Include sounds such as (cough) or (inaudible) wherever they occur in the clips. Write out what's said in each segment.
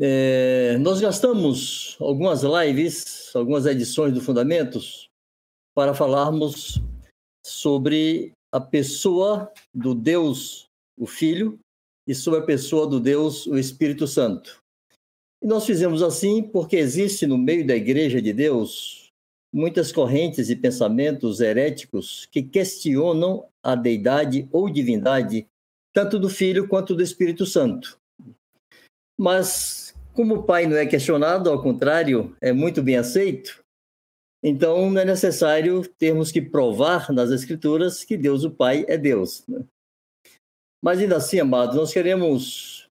É, nós gastamos algumas lives, algumas edições do Fundamentos, para falarmos sobre a pessoa do Deus, o Filho, e sobre a pessoa do Deus, o Espírito Santo. E nós fizemos assim porque existe no meio da Igreja de Deus muitas correntes e pensamentos heréticos que questionam a deidade ou divindade tanto do Filho quanto do Espírito Santo. Mas, como o Pai não é questionado, ao contrário, é muito bem aceito, então não é necessário termos que provar nas Escrituras que Deus o Pai é Deus. Né? Mas ainda assim, amados, nós queremos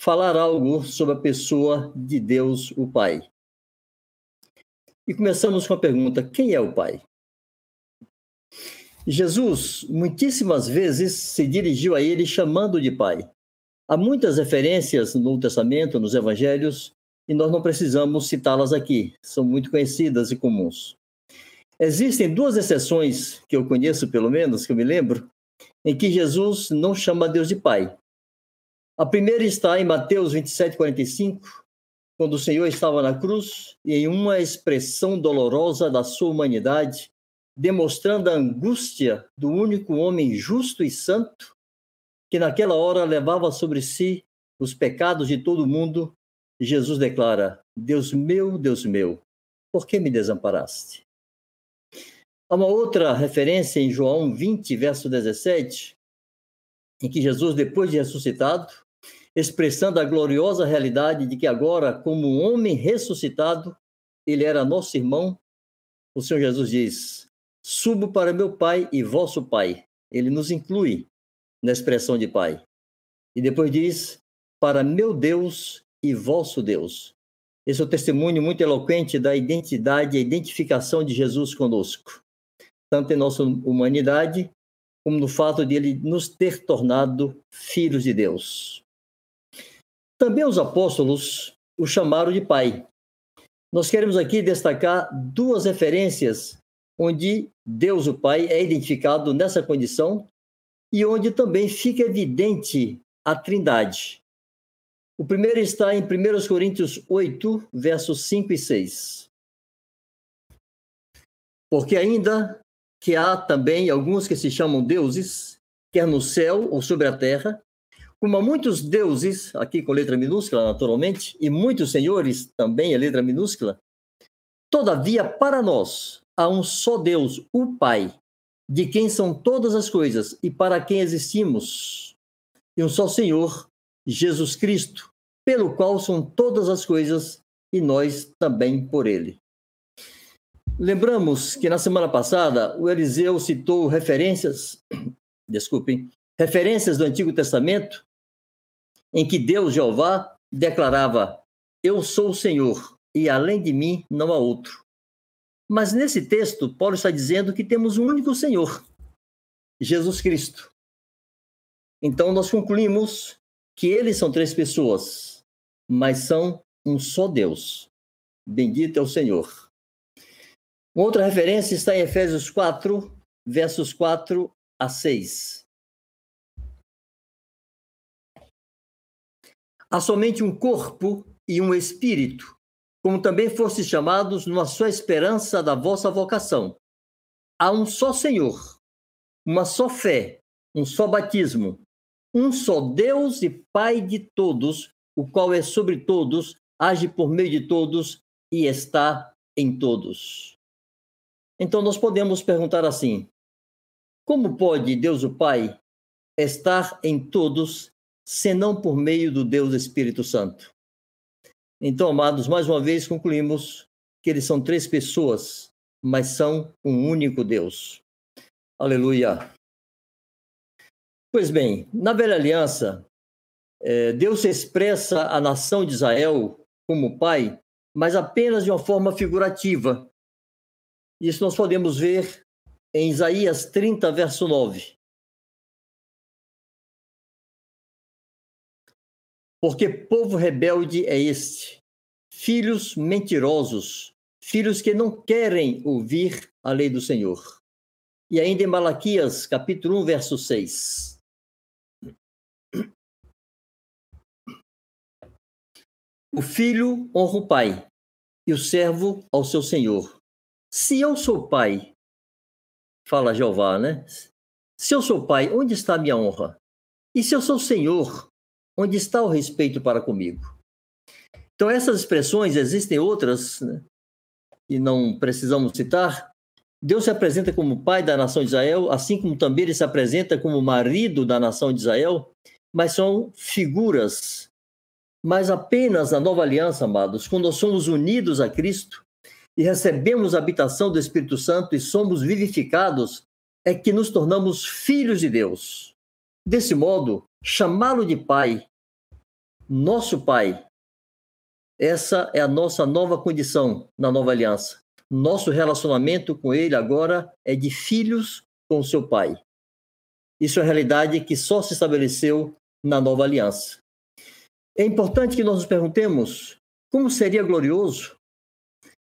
falar algo sobre a pessoa de Deus o Pai. E começamos com a pergunta: quem é o Pai? Jesus muitíssimas vezes se dirigiu a ele chamando de Pai. Há muitas referências no Novo Testamento, nos Evangelhos, e nós não precisamos citá-las aqui, são muito conhecidas e comuns. Existem duas exceções que eu conheço, pelo menos, que eu me lembro, em que Jesus não chama Deus de Pai. A primeira está em Mateus 27, 45, quando o Senhor estava na cruz e, em uma expressão dolorosa da sua humanidade, demonstrando a angústia do único homem justo e santo, que naquela hora levava sobre si os pecados de todo mundo, Jesus declara: Deus meu, Deus meu, por que me desamparaste? Há uma outra referência em João 20, verso 17, em que Jesus, depois de ressuscitado, expressando a gloriosa realidade de que agora, como homem ressuscitado, ele era nosso irmão, o Senhor Jesus diz: Subo para meu Pai e vosso Pai. Ele nos inclui na expressão de Pai. E depois diz: Para meu Deus e vosso Deus. Esse é o testemunho muito eloquente da identidade e identificação de Jesus conosco, tanto em nossa humanidade, como no fato de ele nos ter tornado filhos de Deus. Também os apóstolos o chamaram de Pai. Nós queremos aqui destacar duas referências onde Deus, o Pai, é identificado nessa condição e onde também fica evidente a Trindade. O primeiro está em 1 Coríntios 8, versos 5 e 6. Porque ainda que há também alguns que se chamam deuses, quer no céu ou sobre a terra, como há muitos deuses, aqui com letra minúscula naturalmente, e muitos senhores, também a letra minúscula, todavia para nós há um só Deus, o Pai, de quem são todas as coisas e para quem existimos, e um só Senhor, Jesus Cristo, pelo qual são todas as coisas e nós também por ele. Lembramos que na semana passada o Eliseu citou referências, (coughs) desculpem, referências do Antigo Testamento em que Deus, Jeová, declarava: Eu sou o Senhor e além de mim não há outro. Mas nesse texto, Paulo está dizendo que temos um único Senhor, Jesus Cristo. Então nós concluímos que eles são três pessoas, mas são um só Deus. Bendito é o Senhor. Outra referência está em Efésios 4, versos 4 a 6. Há somente um corpo e um espírito, como também fostes chamados numa só esperança da vossa vocação. Há um só Senhor, uma só fé, um só batismo, um só Deus e Pai de todos, o qual é sobre todos, age por meio de todos e está em todos. Então nós podemos perguntar assim: como pode Deus o Pai estar em todos, senão por meio do Deus Espírito Santo? Então, amados, mais uma vez concluímos que eles são três pessoas, mas são um único Deus. Aleluia. Pois bem, na velha aliança, é, Deus expressa a nação de Israel como pai, mas apenas de uma forma figurativa. Isso nós podemos ver em Isaías 30, verso 9. Porque povo rebelde é este, filhos mentirosos, filhos que não querem ouvir a lei do Senhor. E ainda em Malaquias, capítulo 1, verso 6. O filho honra o pai e o servo ao seu senhor. Se eu sou pai, fala Jeová, né? Se eu sou pai, onde está a minha honra? E se eu sou senhor, onde está o respeito para comigo? Então, essas expressões, existem outras, né? e não precisamos citar. Deus se apresenta como pai da nação de Israel, assim como também ele se apresenta como marido da nação de Israel, mas são figuras. Mas apenas na nova aliança, amados, quando nós somos unidos a Cristo e recebemos a habitação do Espírito Santo e somos vivificados, é que nos tornamos filhos de Deus. Desse modo, chamá-lo de pai, nosso pai, essa é a nossa nova condição na nova aliança. Nosso relacionamento com ele agora é de filhos com seu pai. Isso é uma realidade que só se estabeleceu na nova aliança. É importante que nós nos perguntemos como seria glorioso,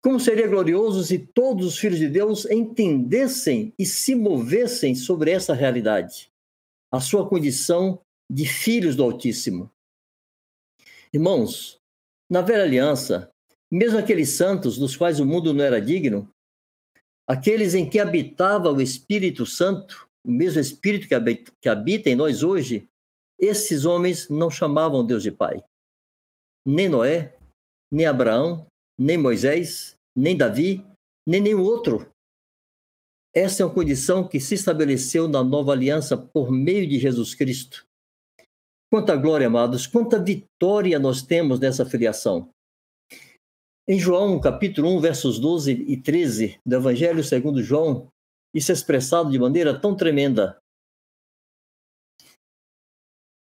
como seria glorioso se todos os filhos de Deus entendessem e se movessem sobre essa realidade, a sua condição de filhos do Altíssimo. Irmãos, na velha aliança, mesmo aqueles santos dos quais o mundo não era digno, aqueles em que habitava o Espírito Santo, o mesmo Espírito que habita, em nós hoje, esses homens não chamavam Deus de Pai. Nem Noé, nem Abraão, nem Moisés, nem Davi, nem nenhum outro. Essa é uma condição que se estabeleceu na nova aliança por meio de Jesus Cristo. Quanta glória, amados, quanta vitória nós temos nessa filiação. Em João, capítulo 1, versos 12 e 13 do Evangelho segundo João, isso é expressado de maneira tão tremenda.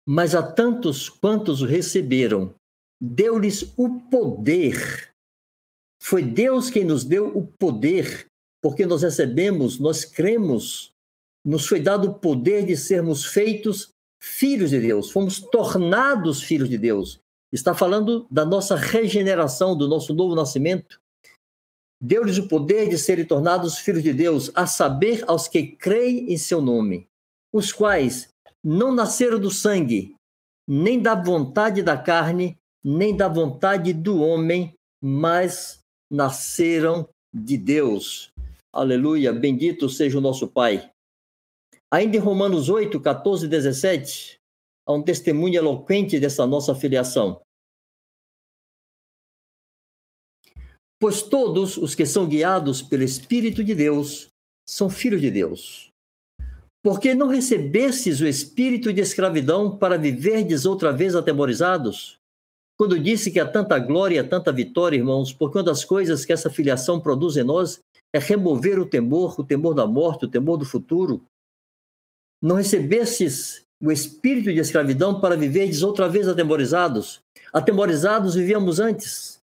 Mas a tantos quantos o receberam, deu-lhes o poder. Foi Deus quem nos deu o poder, porque nós recebemos, nós cremos, nos foi dado o poder de sermos feitos filhos de Deus, fomos tornados filhos de Deus. Está falando da nossa regeneração, do nosso novo nascimento. Deu-lhes o poder de serem tornados filhos de Deus, a saber, aos que creem em seu nome, os quais não nasceram do sangue, nem da vontade da carne, nem da vontade do homem, mas nasceram de Deus. Aleluia, bendito seja o nosso Pai. Ainda em Romanos 8, 14 e 17, há um testemunho eloquente dessa nossa filiação. Pois todos os que são guiados pelo Espírito de Deus são filhos de Deus. Porque não recebestes o espírito de escravidão para viverdes outra vez atemorizados? Quando disse que há tanta glória e tanta vitória, irmãos, porque uma das coisas que essa filiação produz em nós é remover o temor, o temor da morte, o temor do futuro, não recebestes o espírito de escravidão para viverdes outra vez atemorizados. Atemorizados vivíamos antes,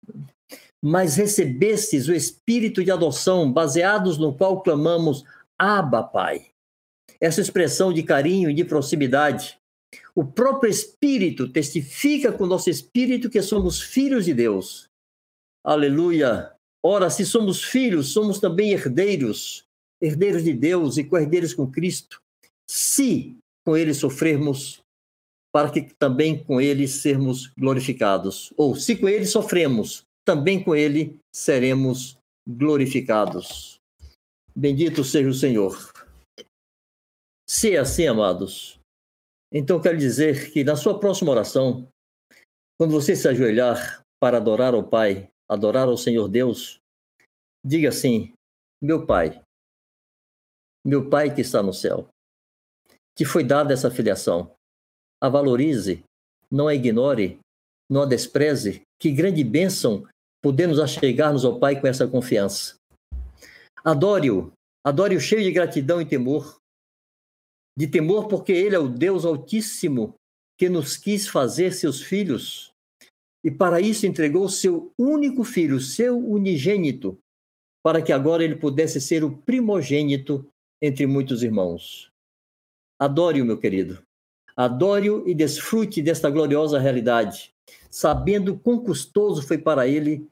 mas recebestes o espírito de adoção, baseados no qual clamamos Abba, Pai. Essa expressão de carinho e de proximidade. O próprio Espírito testifica com nosso espírito que somos filhos de Deus. Aleluia! Ora, se somos filhos, somos também herdeiros, herdeiros de Deus e co-herdeiros com Cristo se com ele sofrermos, para que também com ele sermos glorificados. Ou se com ele sofremos, também com ele seremos glorificados. Bendito seja o Senhor. Se é assim, amados, então quero dizer que na sua próxima oração, quando você se ajoelhar para adorar ao Pai, adorar ao Senhor Deus, diga assim: Meu Pai, meu Pai que está no céu, que foi dada essa filiação. A valorize, não a ignore, não a despreze. Que grande bênção podermos achegar-nos ao Pai com essa confiança. Adore-o, adore-o cheio de gratidão e temor. De temor porque Ele é o Deus Altíssimo que nos quis fazer seus filhos e para isso entregou seu único filho, seu unigênito, para que agora ele pudesse ser o primogênito entre muitos irmãos. Adore-o, meu querido. Adore-o e desfrute desta gloriosa realidade, sabendo quão custoso foi para ele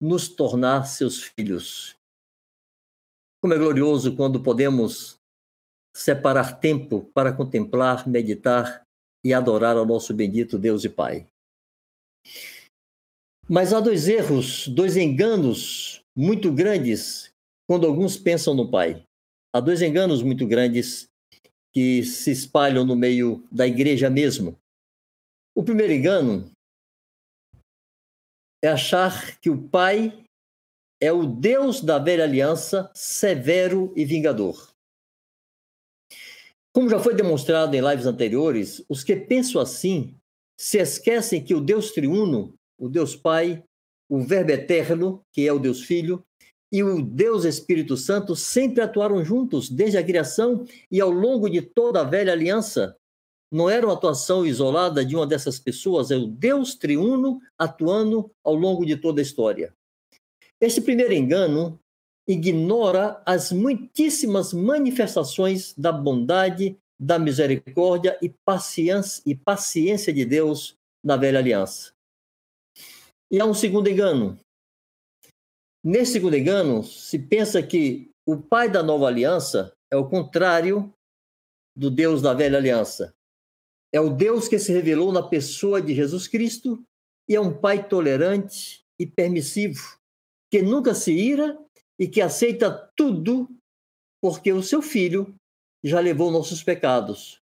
nos tornar seus filhos. Como é glorioso quando podemos separar tempo para contemplar, meditar e adorar ao nosso bendito Deus e Pai. Mas há dois erros, dois enganos muito grandes quando alguns pensam no Pai. Há dois enganos muito grandes que se espalham no meio da igreja mesmo. O primeiro engano é achar que o Pai é o Deus da velha aliança, severo e vingador. Como já foi demonstrado em lives anteriores, os que pensam assim se esquecem que o Deus triuno, o Deus Pai, o Verbo eterno, que é o Deus Filho, e o Deus Espírito Santo sempre atuaram juntos desde a criação e ao longo de toda a velha aliança. Não era uma atuação isolada de uma dessas pessoas, é o Deus triuno atuando ao longo de toda a história. Esse primeiro engano ignora as muitíssimas manifestações da bondade, da misericórdia e paciência, e paciência de Deus na velha aliança. E há um segundo engano. Nesse engano, se pensa que o pai da nova aliança é o contrário do Deus da velha aliança. É o Deus que se revelou na pessoa de Jesus Cristo e é um pai tolerante e permissivo, que nunca se ira e que aceita tudo porque o seu filho já levou nossos pecados.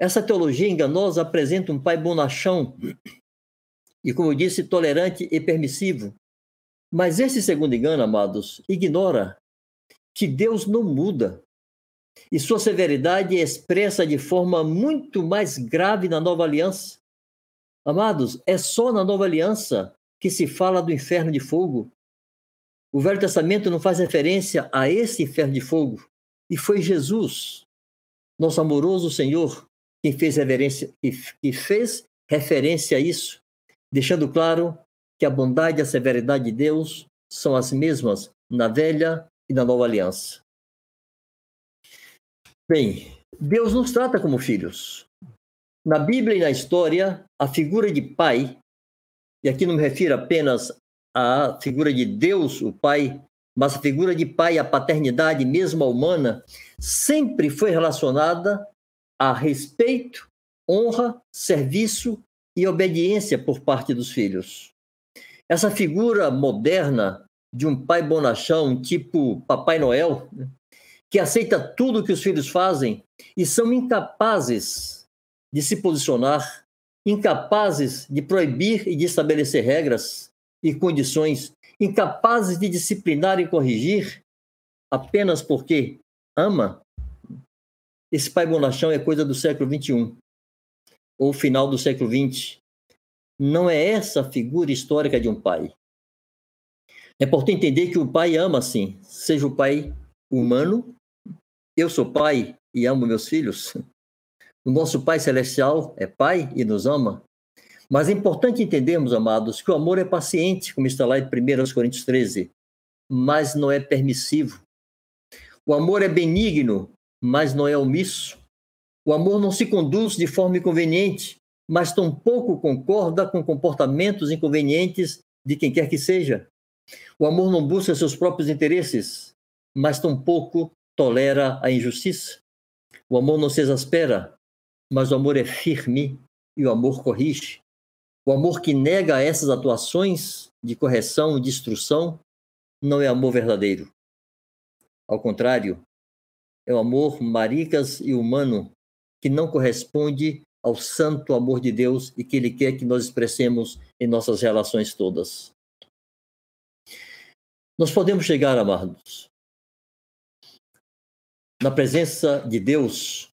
Essa teologia enganosa apresenta um pai bonachão e, como eu disse, tolerante e permissivo. Mas esse segundo engano, amados, ignora que Deus não muda e sua severidade é expressa de forma muito mais grave na nova aliança. Amados, é só na nova aliança que se fala do inferno de fogo. O Velho Testamento não faz referência a esse inferno de fogo. E foi Jesus, nosso amoroso Senhor, quem fez, reverência, que fez referência a isso, deixando claro que a bondade e a severidade de Deus são as mesmas na velha e na nova aliança. Bem, Deus nos trata como filhos. Na Bíblia e na história, a figura de pai e aqui não me refiro apenas à figura de Deus, o Pai, mas a figura de pai, a paternidade mesmo a humana, sempre foi relacionada a respeito, honra, serviço e obediência por parte dos filhos. Essa figura moderna de um pai bonachão, tipo Papai Noel, que aceita tudo que os filhos fazem e são incapazes de se posicionar incapazes de proibir e de estabelecer regras e condições, incapazes de disciplinar e corrigir, apenas porque ama, esse pai bonachão é coisa do século XXI, ou final do século XX. Não é essa a figura histórica de um pai. É importante entender que o pai ama, sim, seja o pai humano, eu sou pai e amo meus filhos, o nosso Pai Celestial é Pai e nos ama. Mas é importante entendermos, amados, que o amor é paciente, como está lá em 1 Coríntios 13, mas não é permissivo. O amor é benigno, mas não é omisso. O amor não se conduz de forma inconveniente, mas tampouco concorda com comportamentos inconvenientes de quem quer que seja. O amor não busca seus próprios interesses, mas tampouco tolera a injustiça. O amor não se exaspera, mas o amor é firme e o amor corrige. O amor que nega essas atuações de correção e de instrução não é amor verdadeiro. Ao contrário, é o amor maricas e humano que não corresponde ao santo amor de Deus e que Ele quer que nós expressemos em nossas relações todas. Nós podemos chegar, amados, na presença de Deus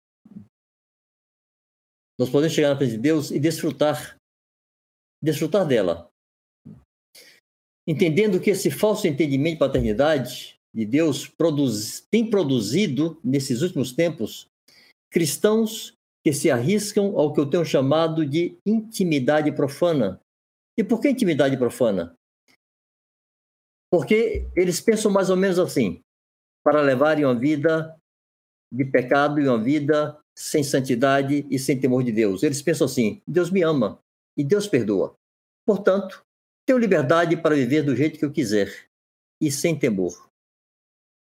nós podemos chegar na presença de Deus e desfrutar, desfrutar dela. Entendendo que esse falso entendimento de paternidade de Deus produz, tem produzido, nesses últimos tempos, cristãos que se arriscam ao que eu tenho chamado de intimidade profana. E por que intimidade profana? Porque eles pensam mais ou menos assim: para levarem uma vida de pecado e uma vida sem santidade e sem temor de Deus. Eles pensam assim: Deus me ama e Deus perdoa. Portanto, tenho liberdade para viver do jeito que eu quiser e sem temor.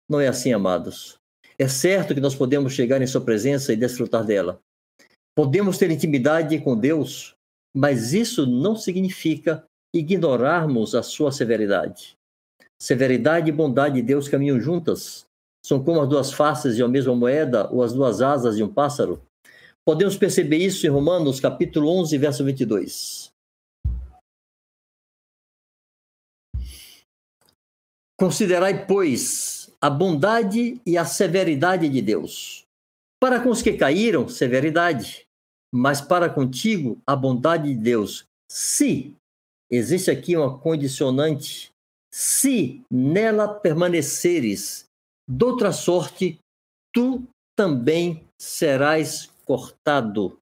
Não é assim, amados. É certo que nós podemos chegar em Sua presença e desfrutar dela. Podemos ter intimidade com Deus, mas isso não significa ignorarmos a sua severidade. Severidade e bondade de Deus caminham juntas. São como as duas faces de uma mesma moeda ou as duas asas de um pássaro. Podemos perceber isso em Romanos, capítulo 11, verso 22. Considerai, pois, a bondade e a severidade de Deus. Para com os que caíram, severidade, mas para contigo, a bondade de Deus. Se, existe aqui uma condicionante, se nela permaneceres, doutra sorte, tu também serás cortado.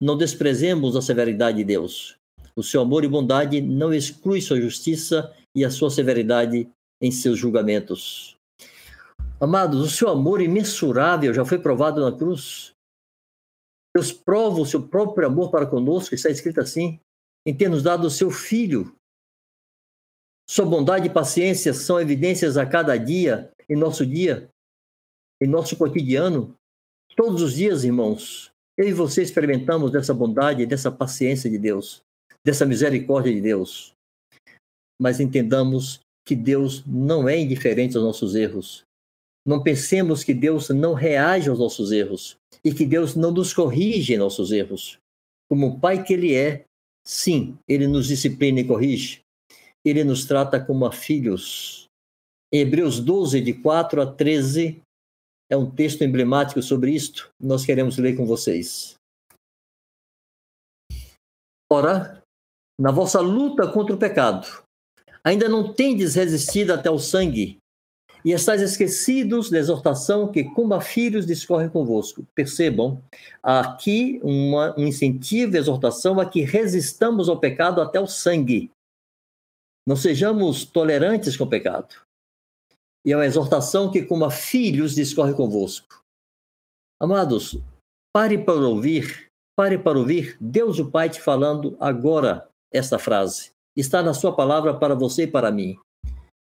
Não desprezemos a severidade de Deus. O seu amor e bondade não exclui sua justiça e a sua severidade em seus julgamentos. Amados, o seu amor imensurável já foi provado na cruz. Deus prova o seu próprio amor para conosco, está escrito assim, em ter nos dado o seu Filho. Sua bondade e paciência são evidências a cada dia, em nosso dia, em nosso cotidiano. Todos os dias, irmãos, eu e você experimentamos dessa bondade, dessa paciência de Deus, dessa misericórdia de Deus. Mas entendamos que Deus não é indiferente aos nossos erros. Não pensemos que Deus não reage aos nossos erros e que Deus não nos corrige nossos erros. Como o Pai que Ele é, sim, Ele nos disciplina e corrige. Ele nos trata como a filhos. Em Hebreus 12, de 4 a 13, é um texto emblemático sobre isto. Nós queremos ler com vocês. Ora, na vossa luta contra o pecado, ainda não tendes resistido até o sangue, e estáis esquecidos da exortação que, como a filhos, discorre convosco. Percebam, aqui uma, um incentivo e exortação a que resistamos ao pecado até o sangue. Não sejamos tolerantes com o pecado. E é uma exortação que, como a filhos, discorre convosco. Amados, pare para ouvir, pare para ouvir Deus o Pai te falando agora esta frase. Está na sua palavra para você e para mim.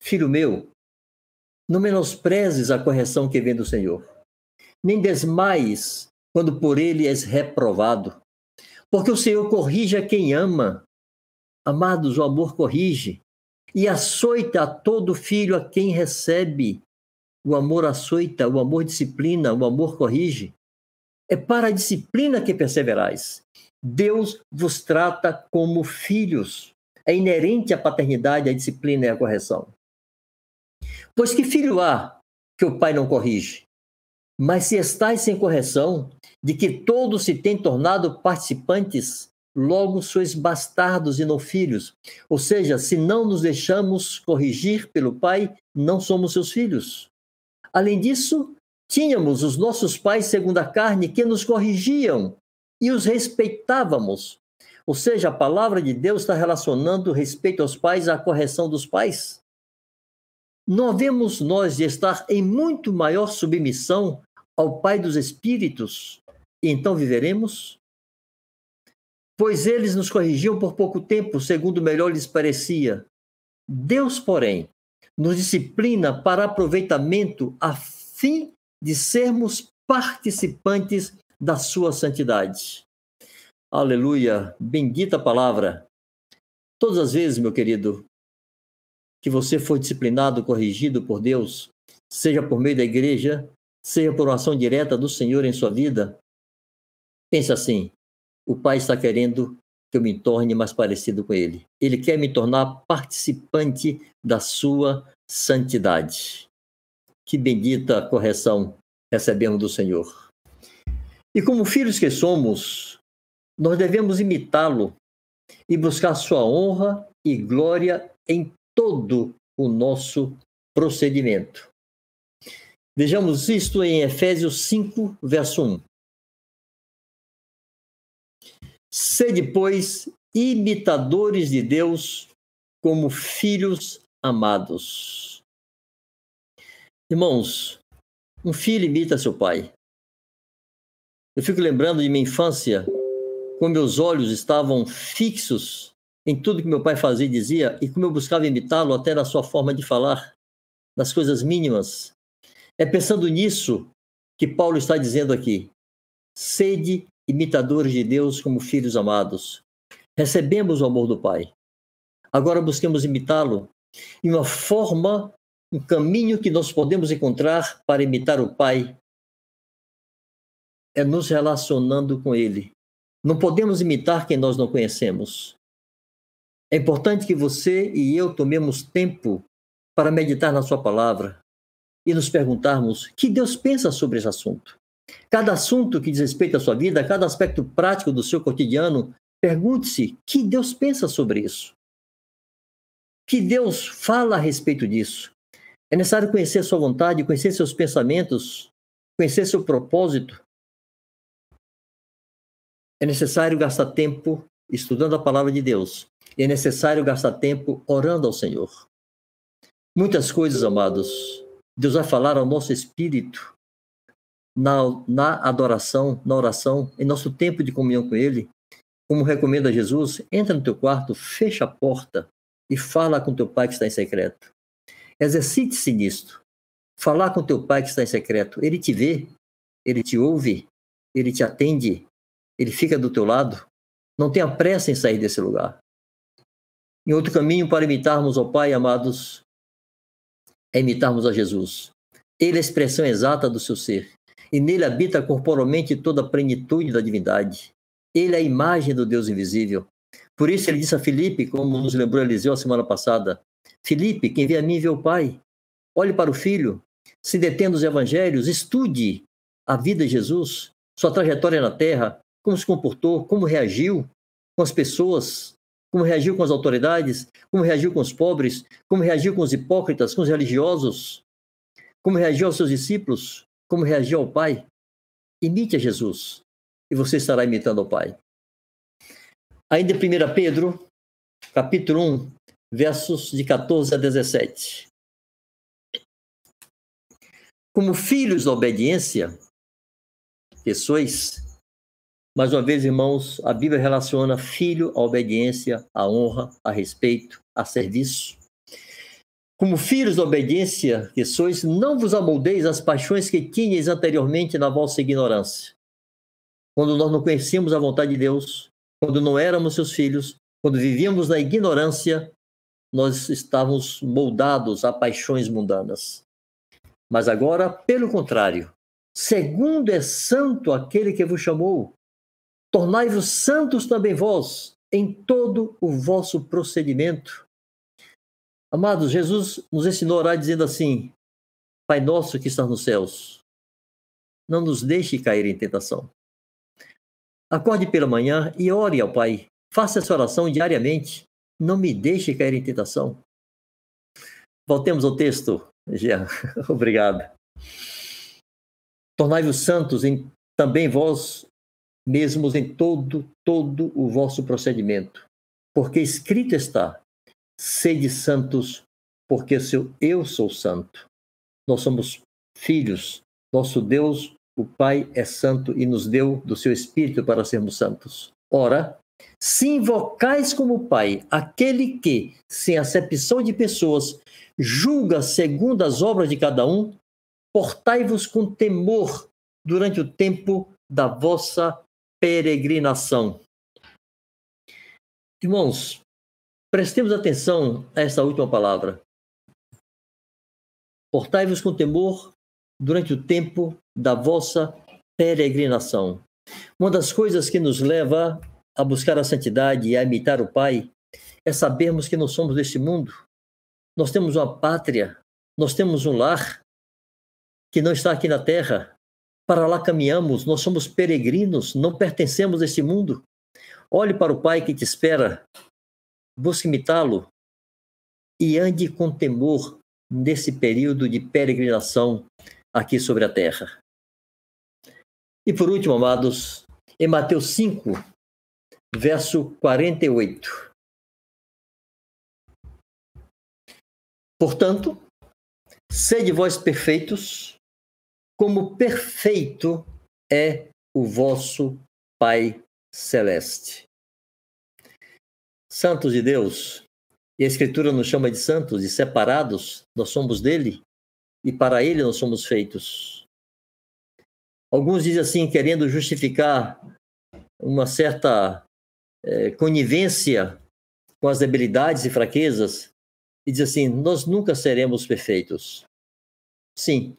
Filho meu, não menosprezes a correção que vem do Senhor, nem desmais quando por ele és reprovado. Porque o Senhor corrige a quem ama. Amados, o amor corrige. E açoita a todo filho a quem recebe. O amor açoita, o amor disciplina, o amor corrige. É para a disciplina que perseverais. Deus vos trata como filhos. É inerente à paternidade, à disciplina e à correção. Pois que filho há que o pai não corrige? Mas se estáis sem correção, de que todos se têm tornado participantes, logo sois bastardos e não filhos. Ou seja, se não nos deixamos corrigir pelo pai, não somos seus filhos. Além disso, tínhamos os nossos pais segundo a carne que nos corrigiam e os respeitávamos. Ou seja, a palavra de Deus está relacionando o respeito aos pais à correção dos pais. Não nós de estar em muito maior submissão ao Pai dos Espíritos e então viveremos? Pois eles nos corrigiam por pouco tempo, segundo melhor lhes parecia. Deus, porém, nos disciplina para aproveitamento a fim de sermos participantes da sua santidade. Aleluia, bendita palavra. Todas as vezes, meu querido, que você for disciplinado, corrigido por Deus, seja por meio da igreja, seja por uma ação direta do Senhor em sua vida, pense assim: o Pai está querendo que eu me torne mais parecido com Ele. Ele quer me tornar participante da sua santidade. Que bendita correção recebemos do Senhor. E como filhos que somos, nós devemos imitá-lo e buscar sua honra e glória em todo o nosso procedimento. Vejamos isto em Efésios 5, verso 1. Sede, pois, imitadores de Deus como filhos amados. Irmãos, um filho imita seu pai. Eu fico lembrando de minha infância, quando meus olhos estavam fixos em tudo que meu pai fazia e dizia, e como eu buscava imitá-lo até na sua forma de falar, nas coisas mínimas. É pensando nisso que Paulo está dizendo aqui: sede imitadores de Deus como filhos amados. Recebemos o amor do Pai. Agora busquemos imitá-lo. E uma forma, um caminho que nós podemos encontrar para imitar o Pai é nos relacionando com Ele. Não podemos imitar quem nós não conhecemos. É importante que você e eu tomemos tempo para meditar na Sua palavra e nos perguntarmos que Deus pensa sobre esse assunto. Cada assunto que diz respeito à sua vida, cada aspecto prático do seu cotidiano, pergunte-se que Deus pensa sobre isso. Que Deus fala a respeito disso. É necessário conhecer sua vontade, conhecer seus pensamentos, conhecer seu propósito. É necessário gastar tempo estudando a palavra de Deus. E é necessário gastar tempo orando ao Senhor. Muitas coisas, amados, Deus vai falar ao nosso espírito na, na adoração, na oração, em nosso tempo de comunhão com Ele. Como recomenda Jesus, entra no teu quarto, fecha a porta e fala com teu pai que está em secreto. Exercite-se nisto. Falar com teu pai que está em secreto. Ele te vê, ele te ouve, ele te atende, ele fica do teu lado. Não tenha pressa em sair desse lugar. Em outro caminho para imitarmos ao Pai, amados, é imitarmos a Jesus. Ele é a expressão exata do seu ser, e nele habita corporalmente toda a plenitude da divindade. Ele é a imagem do Deus invisível. Por isso ele disse a Filipe, como nos lembrou Eliseu a semana passada: Filipe, quem vê a mim vê o Pai. Olhe para o Filho, se detendo nos evangelhos, estude a vida de Jesus, sua trajetória na terra, como se comportou, como reagiu com as pessoas, como reagiu com as autoridades, como reagiu com os pobres, como reagiu com os hipócritas, com os religiosos, como reagiu aos seus discípulos, como reagiu ao Pai. Imite a Jesus e você estará imitando ao Pai. Ainda em 1 Pedro, capítulo 1, versos de 14 a 17. Como filhos da obediência, que sois, mais uma vez, irmãos, a Bíblia relaciona filho à obediência, à honra, a respeito, a serviço. Como filhos da obediência que sois, não vos amoldeis as paixões que tinhas anteriormente na vossa ignorância. Quando nós não conhecíamos a vontade de Deus, quando não éramos seus filhos, quando vivíamos na ignorância, nós estávamos moldados a paixões mundanas. Mas agora, pelo contrário, segundo é santo aquele que vos chamou, Tornai-vos santos também vós em todo o vosso procedimento. Amados, Jesus nos ensinou a orar dizendo assim: Pai nosso que está nos céus, não nos deixe cair em tentação. Acorde pela manhã e ore ao Pai. Faça essa oração diariamente. Não me deixe cair em tentação. Voltemos ao texto, Jean. (laughs) Obrigado. Tornai-vos santos em também vós mesmos em todo, todo o vosso procedimento. Porque escrito está: sede santos, porque eu sou santo. Nós somos filhos, nosso Deus, o Pai, é santo e nos deu do seu Espírito para sermos santos. Ora, se invocais como Pai aquele que, sem acepção de pessoas, julga segundo as obras de cada um, portai-vos com temor durante o tempo da vossa peregrinação. Irmãos, prestemos atenção a essa última palavra. Portai-vos com temor durante o tempo da vossa peregrinação. Uma das coisas que nos leva a buscar a santidade e a imitar o Pai é sabermos que não somos deste mundo. Nós temos uma pátria, nós temos um lar que não está aqui na terra, para lá caminhamos, nós somos peregrinos, não pertencemos a esse mundo. Olhe para o Pai que te espera, busque imitá-lo e ande com temor nesse período de peregrinação aqui sobre a terra. E por último, amados, em Mateus 5, verso 48. Portanto, sede vós perfeitos, como perfeito é o vosso Pai Celeste. Santos de Deus, e a Escritura nos chama de santos, de separados, nós somos dele e para ele nós somos feitos. Alguns dizem assim, querendo justificar uma certa é, conivência com as debilidades e fraquezas e diz assim: Nós nunca seremos perfeitos. Sim,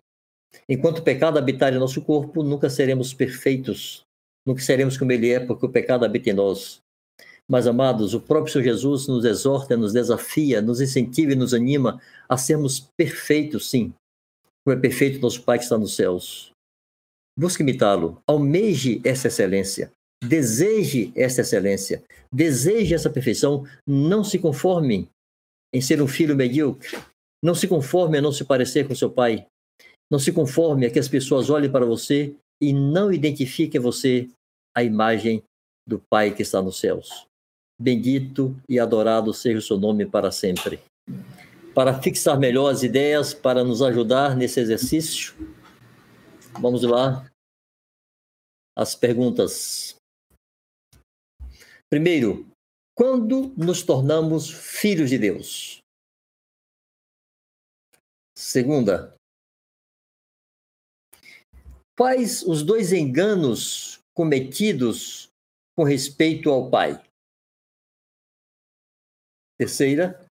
enquanto o pecado habitar em nosso corpo, nunca seremos perfeitos, nunca seremos como ele é, porque o pecado habita em nós. Mas, amados, o próprio Senhor Jesus nos exorta, nos desafia, nos incentiva e nos anima a sermos perfeitos, sim, como é perfeito nosso Pai que está nos céus. Busque imitá-lo, almeje essa excelência, deseje essa excelência, deseje essa perfeição, não se conforme em ser um filho medíocre, não se conforme a não se parecer com seu pai, não se conforme a que as pessoas olhem para você e não identifiquem você a imagem do Pai que está nos céus. Bendito e adorado seja o seu nome para sempre. Para fixar melhor as ideias, para nos ajudar nesse exercício, vamos lá. As perguntas. Primeiro, quando nos tornamos filhos de Deus? Segunda, quais os dois enganos cometidos com respeito ao Pai? Terceira,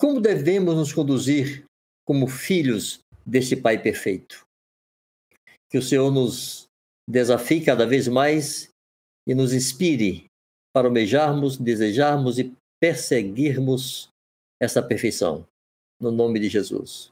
como devemos nos conduzir como filhos desse Pai perfeito? Que o Senhor nos desafie cada vez mais e nos inspire para almejarmos, desejarmos e perseguirmos essa perfeição. No nome de Jesus.